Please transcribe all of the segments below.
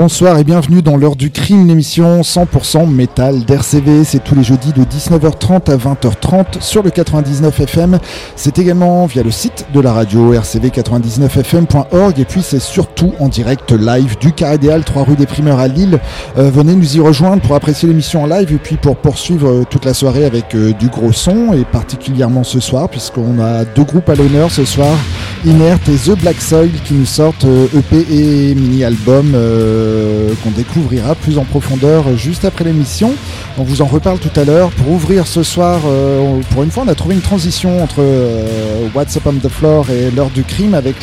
Bonsoir et bienvenue dans l'heure du crime, l'émission 100% métal d'RCV. C'est tous les jeudis de 19h30 à 20h30 sur le 99 FM. C'est également via le site de la radio rcv99fm.org et puis c'est surtout en direct live du Carré des Halles, 3 rue des Primeurs à Lille. Euh, venez nous y rejoindre pour apprécier l'émission en live et puis pour poursuivre euh, toute la soirée avec euh, du gros son et particulièrement ce soir puisqu'on a deux groupes à l'honneur ce soir, Inert et The Black Soil qui nous sortent EP e et mini-album qu'on découvrira plus en profondeur juste après l'émission. On vous en reparle tout à l'heure. Pour ouvrir ce soir, pour une fois, on a trouvé une transition entre What's Up on the Floor et l'heure du crime avec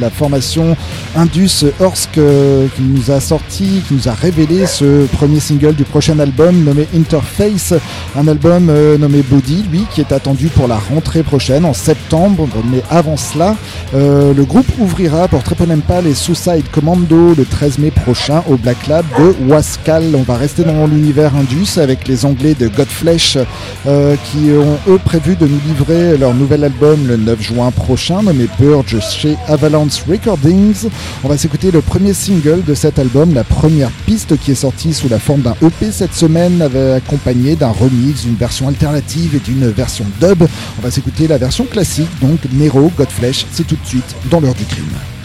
la formation Indus Orsk qui nous a sorti, qui nous a révélé ce premier single du prochain album nommé Interface, un album euh, nommé Body, lui, qui est attendu pour la rentrée prochaine en septembre. Mais avant cela, euh, le groupe ouvrira pour Treponempal et Suicide Commando le 13 mai prochain au Black Lab de Wascal. On va rester dans l'univers Indus avec les Anglais de Godflesh euh, qui ont eux prévu de nous livrer leur nouvel album le 9 juin prochain nommé Purge chez Avalanche Recordings. On va s'écouter le premier single de cet album, la première piste qui est sortie sous la forme d'un EP cette semaine, accompagné d'un remix, d'une version alternative et d'une version dub. On va s'écouter la version classique, donc Nero, Godflesh, c'est tout de suite dans l'heure du crime.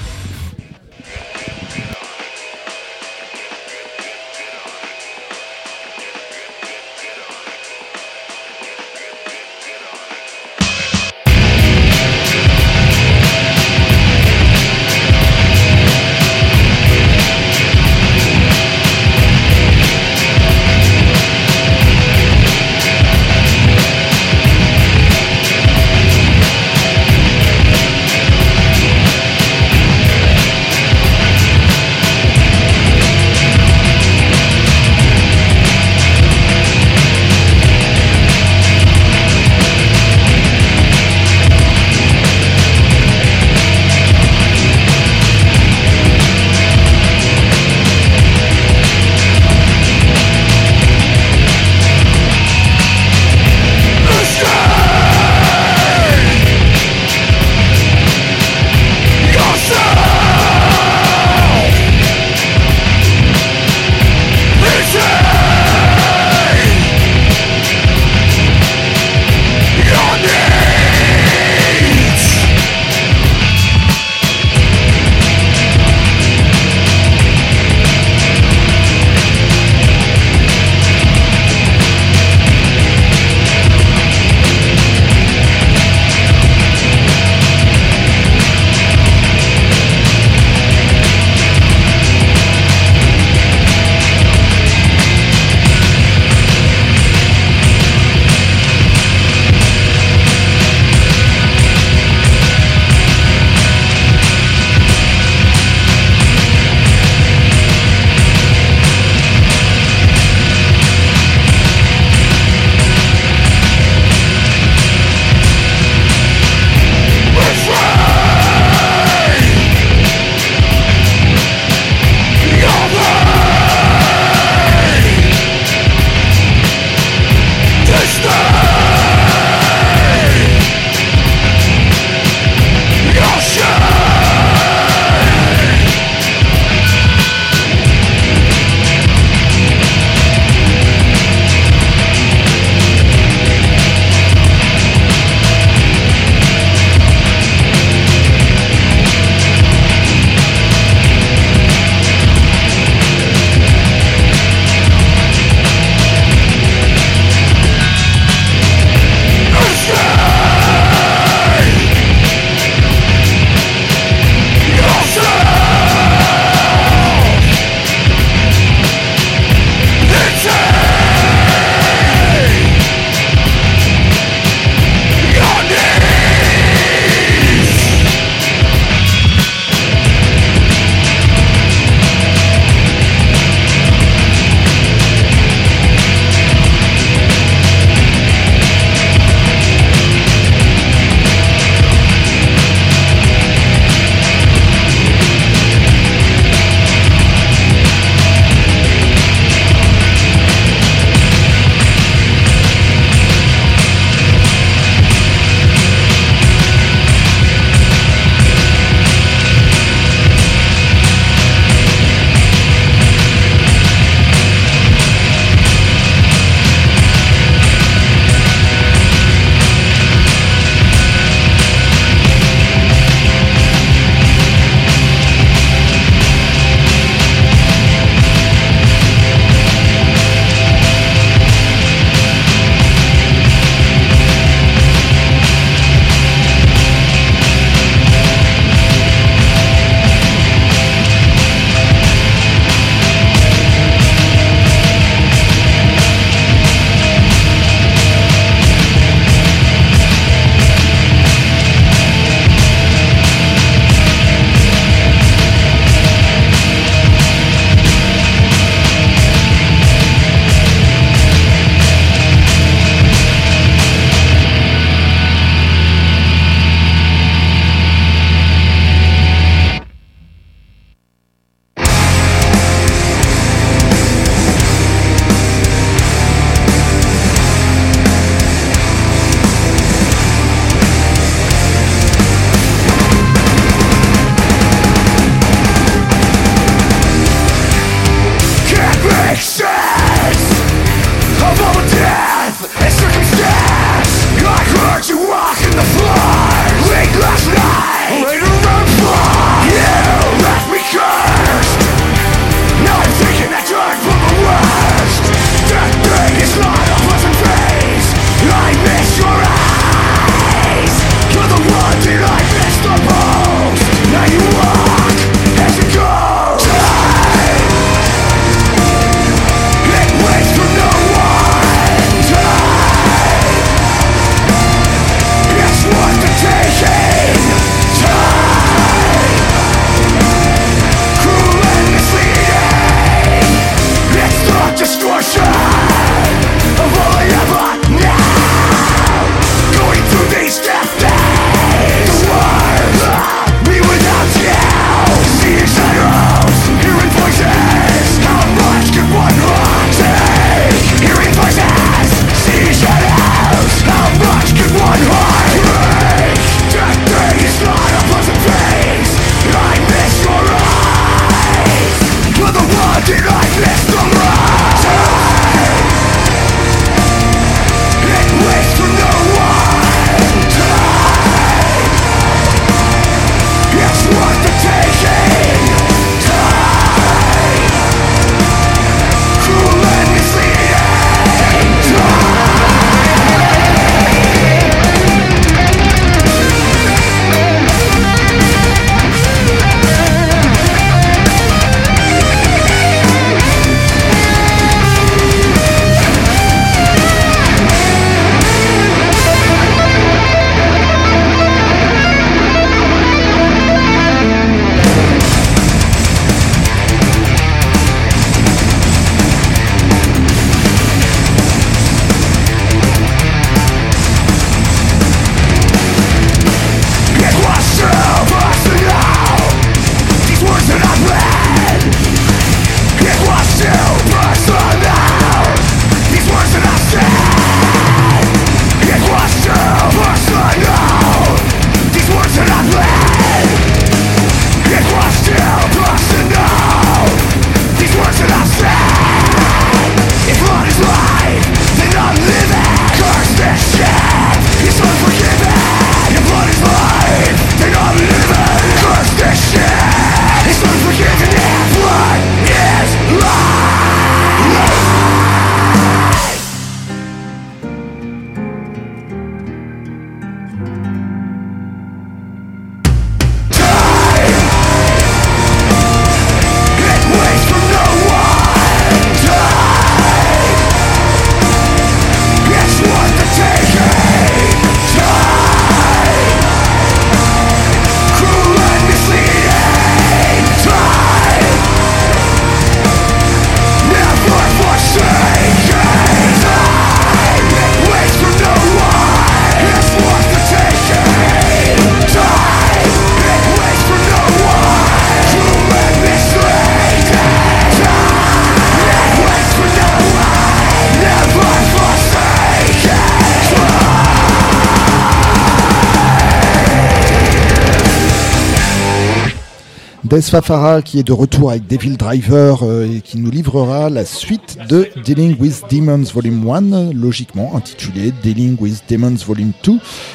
Fafara qui est de retour avec Devil Driver et qui nous livrera la suite de Dealing with Demons Volume 1, logiquement intitulé Dealing with Demons Volume 2.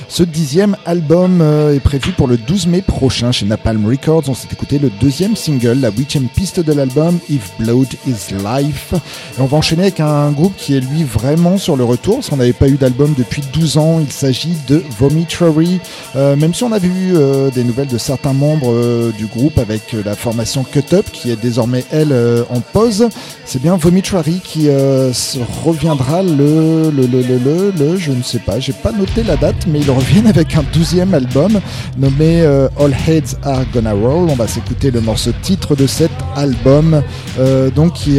Ce dixième album est prévu pour le 12 mai prochain chez Napalm Records. On s'est écouté le deuxième single, la huitième piste de l'album, If Blood is Life. On va enchaîner avec un groupe qui est lui vraiment sur le retour, parce qu'on n'avait pas eu d'album depuis 12 ans. Il s'agit de Vomitory. Euh, même si on eu euh, des nouvelles de certains membres euh, du groupe avec la formation Cut Up, qui est désormais elle en pause, c'est bien Vomitory qui reviendra le, le, le, le, le, je ne sais pas, j'ai pas noté la date, mais ils reviennent avec un douzième album nommé All Heads Are Gonna Roll. On va s'écouter le morceau titre de cet album, donc qui,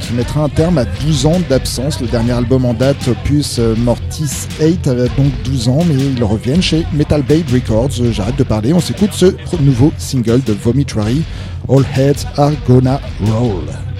qui mettra un terme à 12 ans d'absence. Le dernier album en date, opus Mortis 8, avait donc 12 ans, mais ils reviennent chez Metal Babe Records. J'arrête de parler, on s'écoute ce nouveau single de Vomitory, All Heads Are Gonna Roll.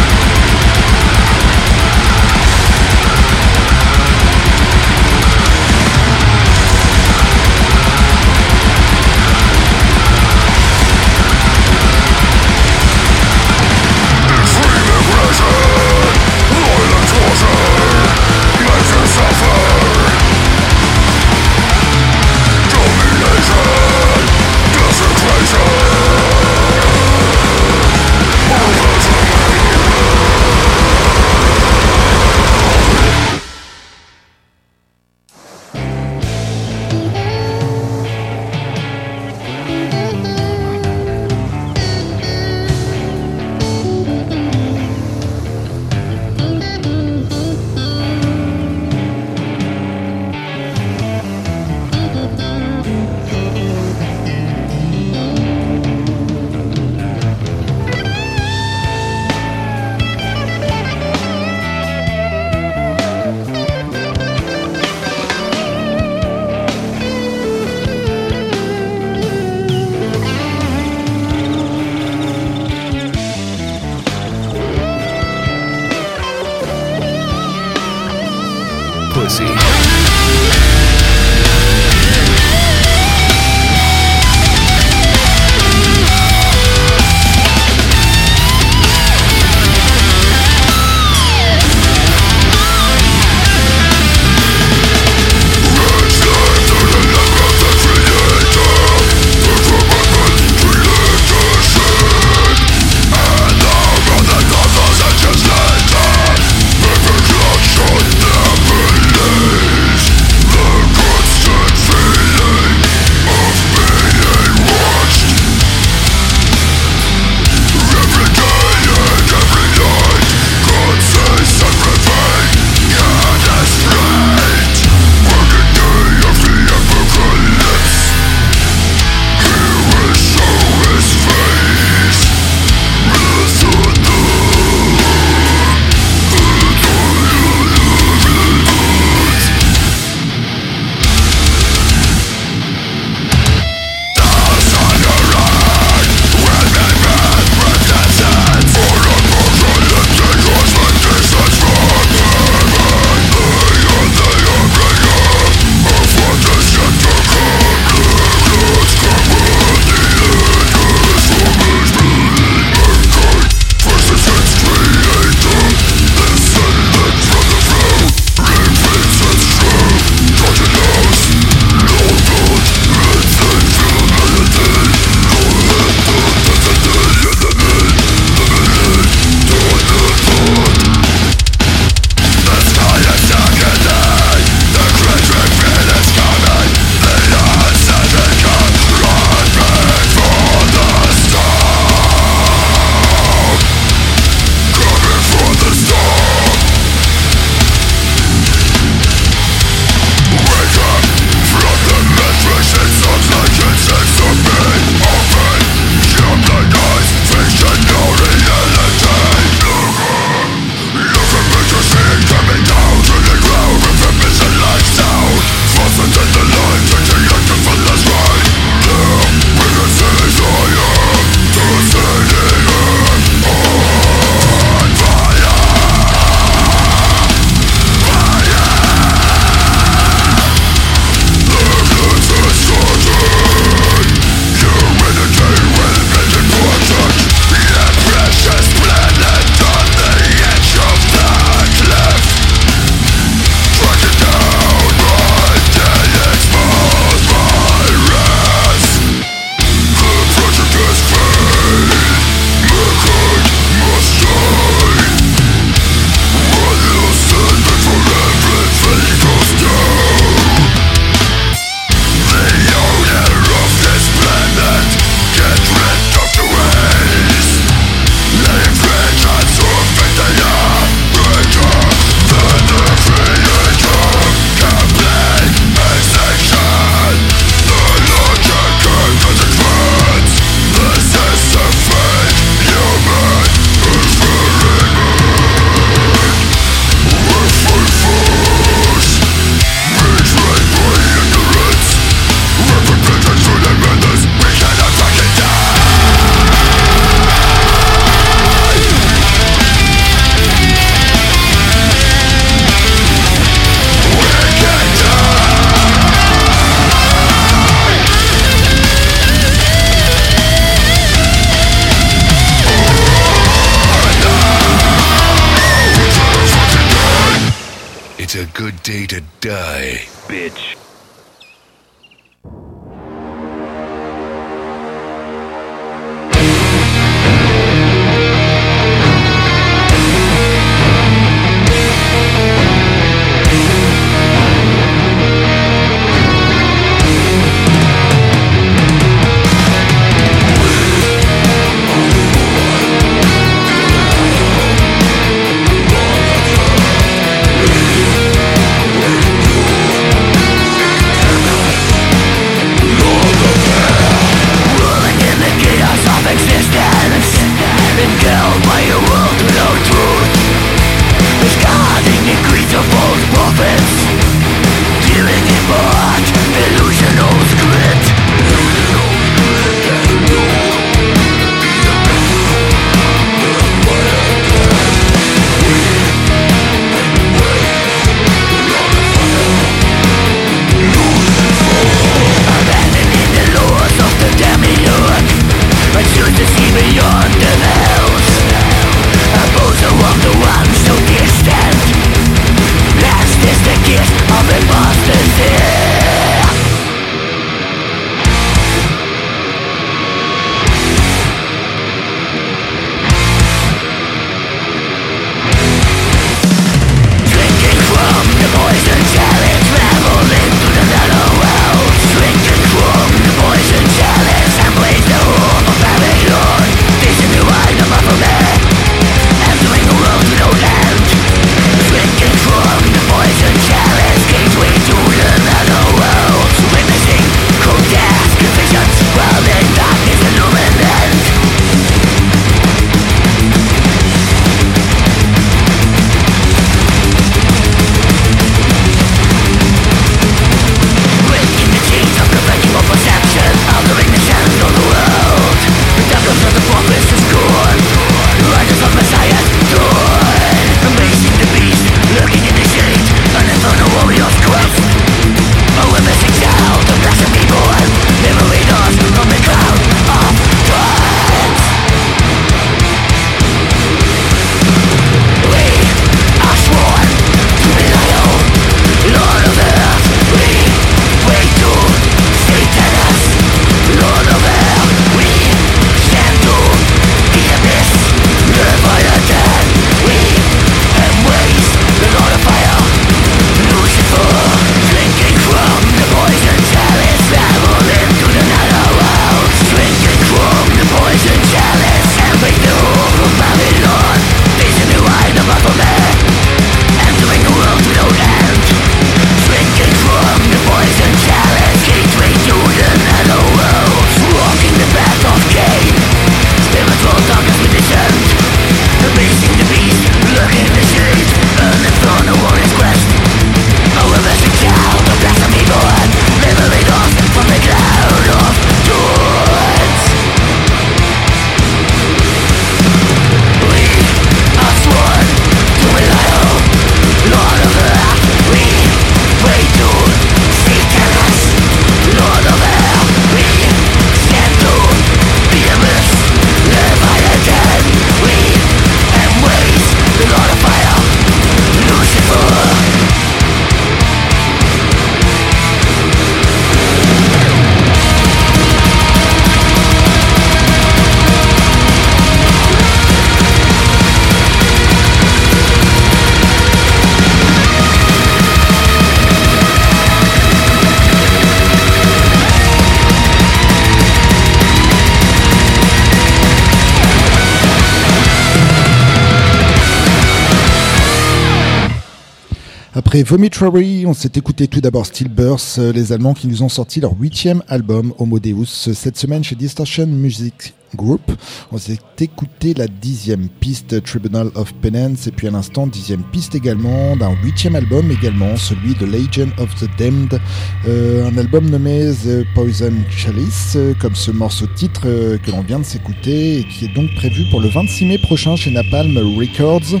Après on s'est écouté tout d'abord Stillburst, euh, les Allemands qui nous ont sorti leur huitième album Homo Deus cette semaine chez Distortion Music Group. On s'est écouté la dixième piste Tribunal of Penance et puis à l'instant dixième piste également d'un huitième album également, celui de Legend of the Damned, euh, un album nommé The Poison Chalice, euh, comme ce morceau titre que l'on vient de s'écouter et qui est donc prévu pour le 26 mai prochain chez Napalm Records.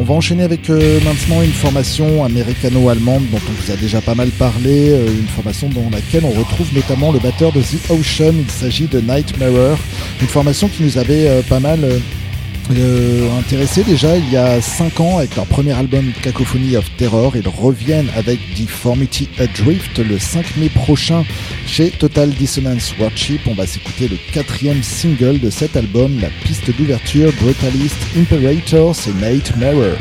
On va enchaîner avec euh, maintenant une formation américano-allemande dont on vous a déjà pas mal parlé, euh, une formation dans laquelle on retrouve notamment le batteur de The Ocean, il s'agit de Nightmare, une formation qui nous avait euh, pas mal euh, intéressés déjà il y a 5 ans avec leur premier album Cacophony of Terror. Ils reviennent avec Deformity Adrift le 5 mai prochain chez Total Dissonance Worship. On va s'écouter le quatrième single de cet album, la piste d'ouverture Brutalist Imperator, c'est Nightmare.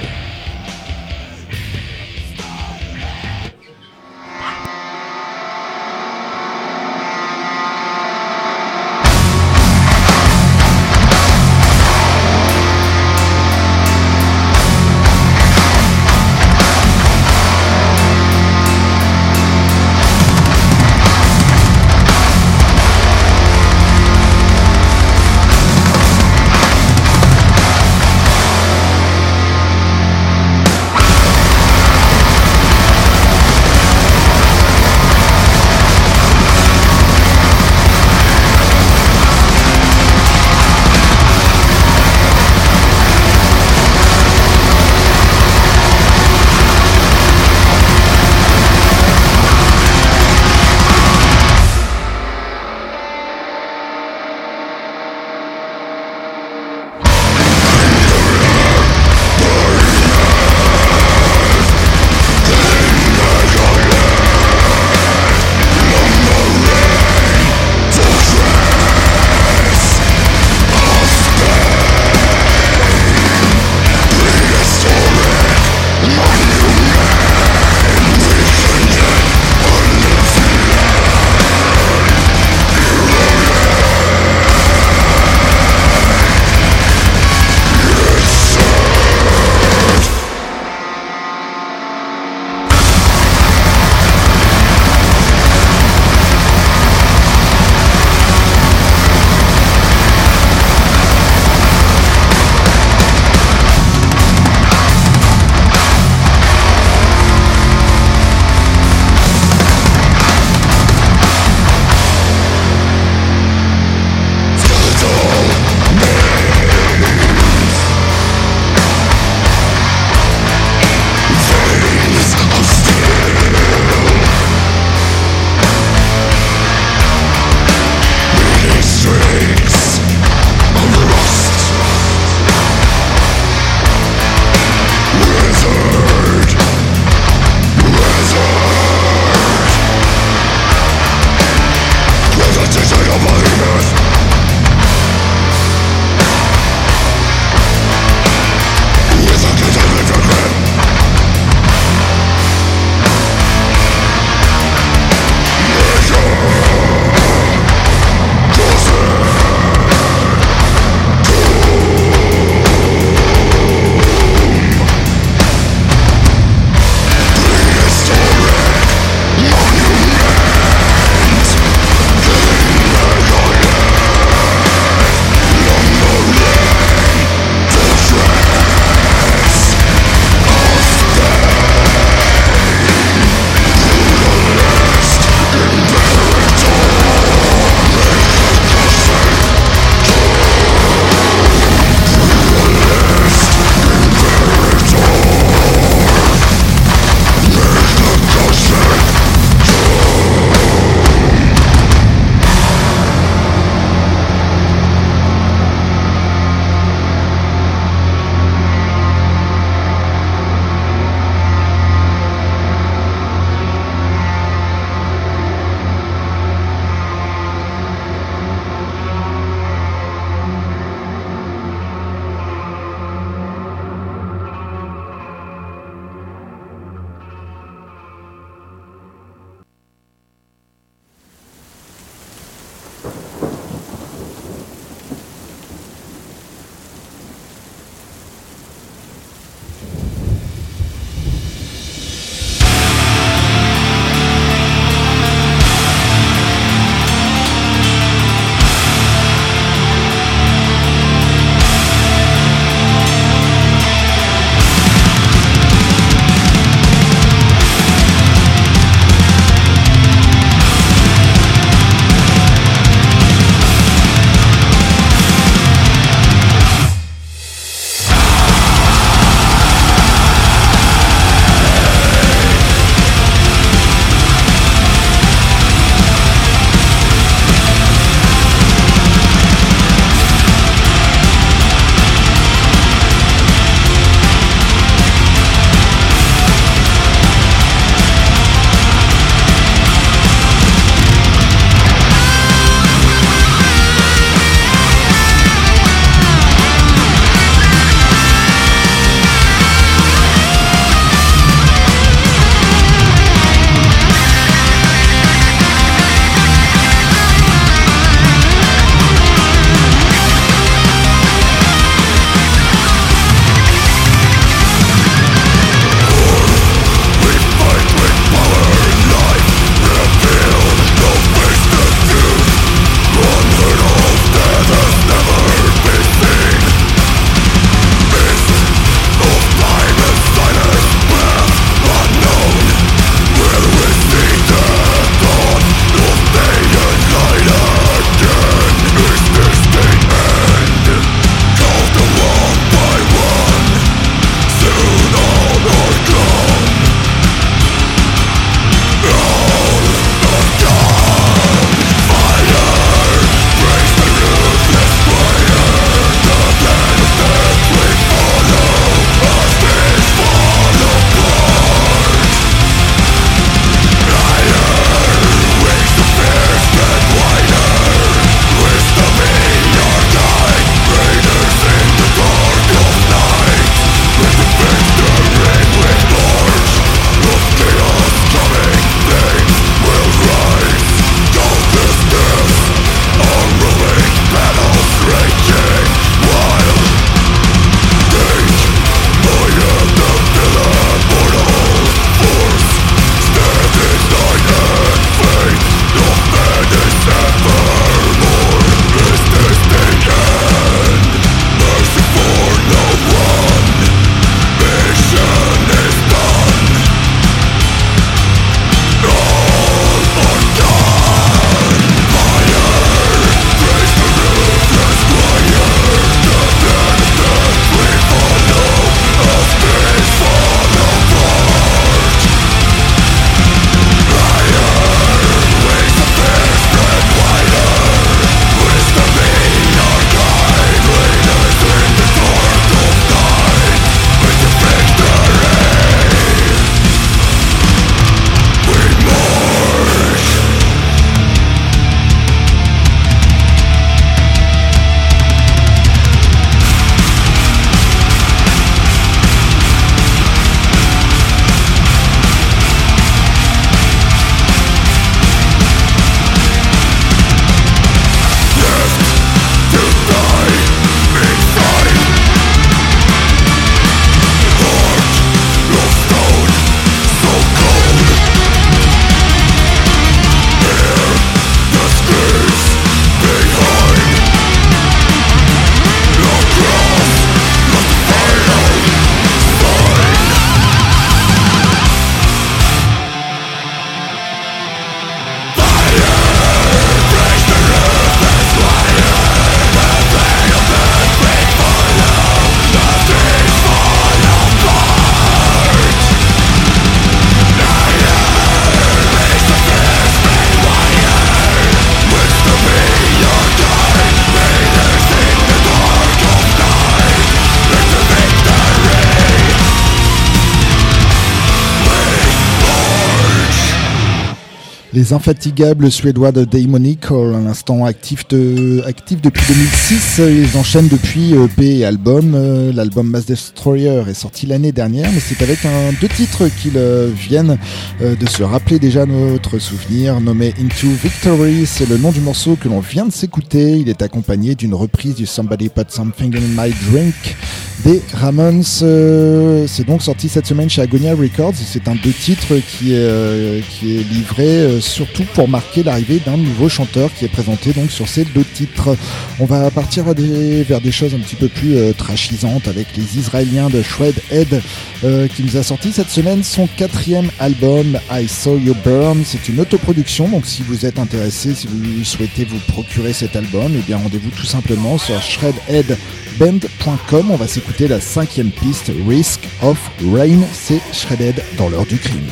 Les infatigables suédois de Daemonical, à l'instant actif depuis 2006, ils enchaînent depuis EP et album. Euh, l'album Mass Destroyer est sorti l'année dernière, mais c'est avec un, deux titres qu'ils euh, viennent euh, de se rappeler déjà notre souvenir, nommé Into Victory. C'est le nom du morceau que l'on vient de s'écouter. Il est accompagné d'une reprise du Somebody Put Something in My Drink des Ramones. c'est donc sorti cette semaine chez Agonia Records. C'est un deux titres qui est, qui est livré surtout pour marquer l'arrivée d'un nouveau chanteur qui est présenté donc sur ces deux titres. On va partir vers des choses un petit peu plus euh, trashisantes avec les Israéliens de Shredhead euh, qui nous a sorti cette semaine son quatrième album I Saw You Burn. C'est une autoproduction, donc si vous êtes intéressé, si vous souhaitez vous procurer cet album, eh bien rendez-vous tout simplement sur shredheadband.com. On va s'écouter la cinquième piste, Risk of Rain. C'est Shredhead dans l'heure du crime.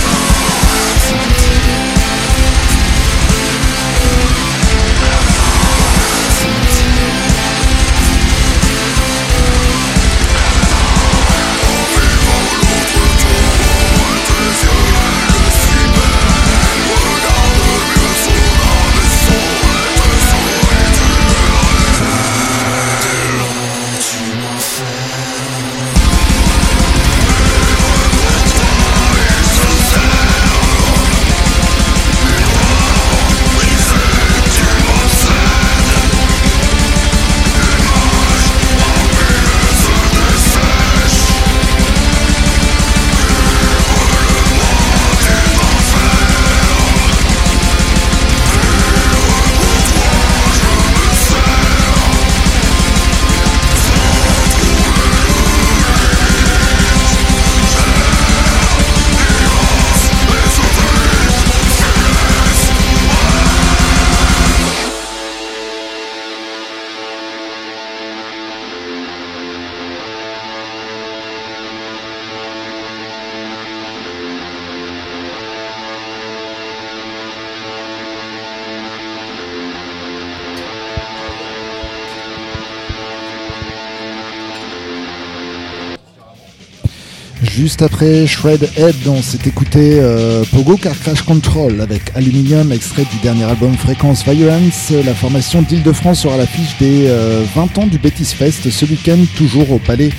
Juste après Shred Head, on s'est écouté euh, Pogo Car Crash Control avec Aluminium, extrait du dernier album Fréquence Violence. La formation d'Île-de-France sera l'affiche des 20 euh, ans du Betis Fest ce week-end, toujours au Palais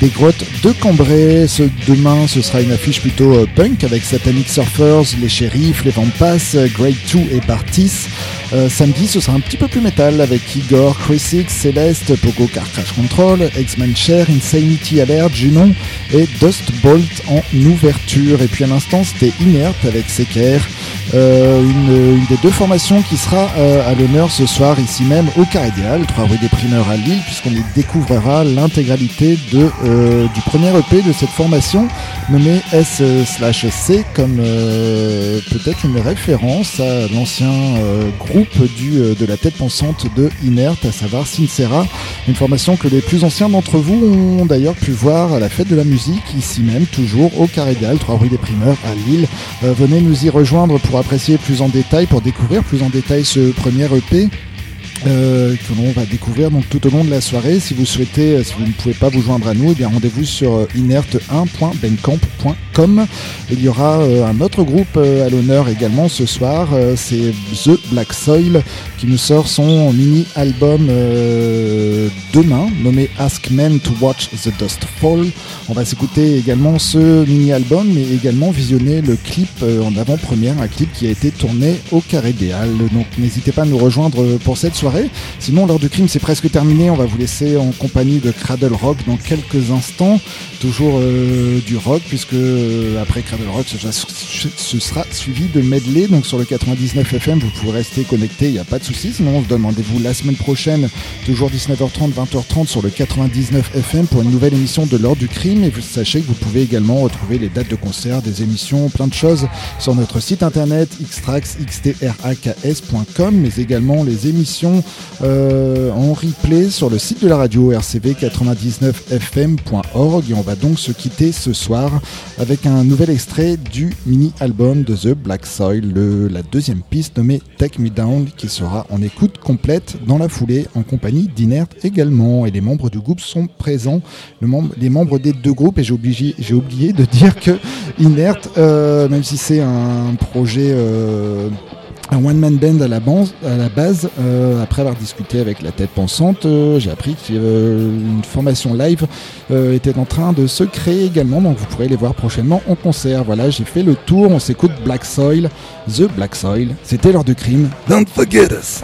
des Grottes de Cambrai. Ce, demain, ce sera une affiche plutôt euh, punk avec Satanic Surfers, les Sheriffs, les Vampas, Grade 2 et Bartis. samedi, ce sera un petit peu plus métal avec Igor, Chris Céleste, Pogo Car Crash Control, X-Men Share, Insanity Alert, Junon et Dust Bolt en ouverture. Et puis à l'instant, c'était Inert avec Seker. Euh, une, des deux formations qui sera euh, à l'honneur ce soir ici même au Idéal, 3 rue des Primeurs à Lille, puisqu'on y découvrira l'intégralité euh, du premier EP de cette formation nommé S/C comme peut-être une référence à l'ancien groupe du, de la tête pensante de Inert, à savoir Sincera, une formation que les plus anciens d'entre vous ont d'ailleurs pu voir à la fête de la musique ici même, toujours au Idéal, 3 rue des Primeurs à Lille. venez nous y rejoindre pour apprécier plus en détail, pour découvrir plus en détail ce premier EP. Euh, que l'on va découvrir donc tout au long de la soirée. Si vous souhaitez, euh, si vous ne pouvez pas vous joindre à nous, eh bien rendez-vous sur euh, inert1.bencamp.com. Il y aura un autre groupe à l'honneur également ce soir, c'est The Black Soil qui nous sort son mini-album demain, nommé Ask Men to Watch the Dust Fall. On va s'écouter également ce mini-album, mais également visionner le clip en avant-première, un clip qui a été tourné au Carré des Halles. Donc n'hésitez pas à nous rejoindre pour cette soirée Sinon, l'heure du crime, c'est presque terminé. On va vous laisser en compagnie de Cradle Rock dans quelques instants. Toujours euh, du rock, puisque euh, après Cradle Rock, ce, sera suivi de medley. Donc sur le 99 FM, vous pouvez rester connecté, il n'y a pas de souci. Sinon, on se donne rendez-vous la semaine prochaine, toujours 19h30, 20h30 sur le 99 FM pour une nouvelle émission de l'heure du crime. Et vous sachez que vous pouvez également retrouver les dates de concert, des émissions, plein de choses sur notre site internet xtrax.com, mais également les émissions euh, en replay sur le site de la radio rcv99fm.org et on va donc se quitter ce soir avec un nouvel extrait du mini-album de The Black Soil, la deuxième piste nommée Take Me Down qui sera en écoute complète dans la foulée en compagnie d'Inert également. Et les membres du groupe sont présents, les membres des deux groupes et j'ai oublié, de dire que Inert, euh, même si c'est un projet... Euh, un one-man band à la, à la base. Euh, après avoir discuté avec la tête pensante, euh, j'ai appris qu'une euh, formation live était en train de se créer également. Donc vous pourrez les voir prochainement en concert. Voilà, j'ai fait le tour. On s'écoute Black Soil, The Black Soil. C'était l'heure du crime. Don't forget us.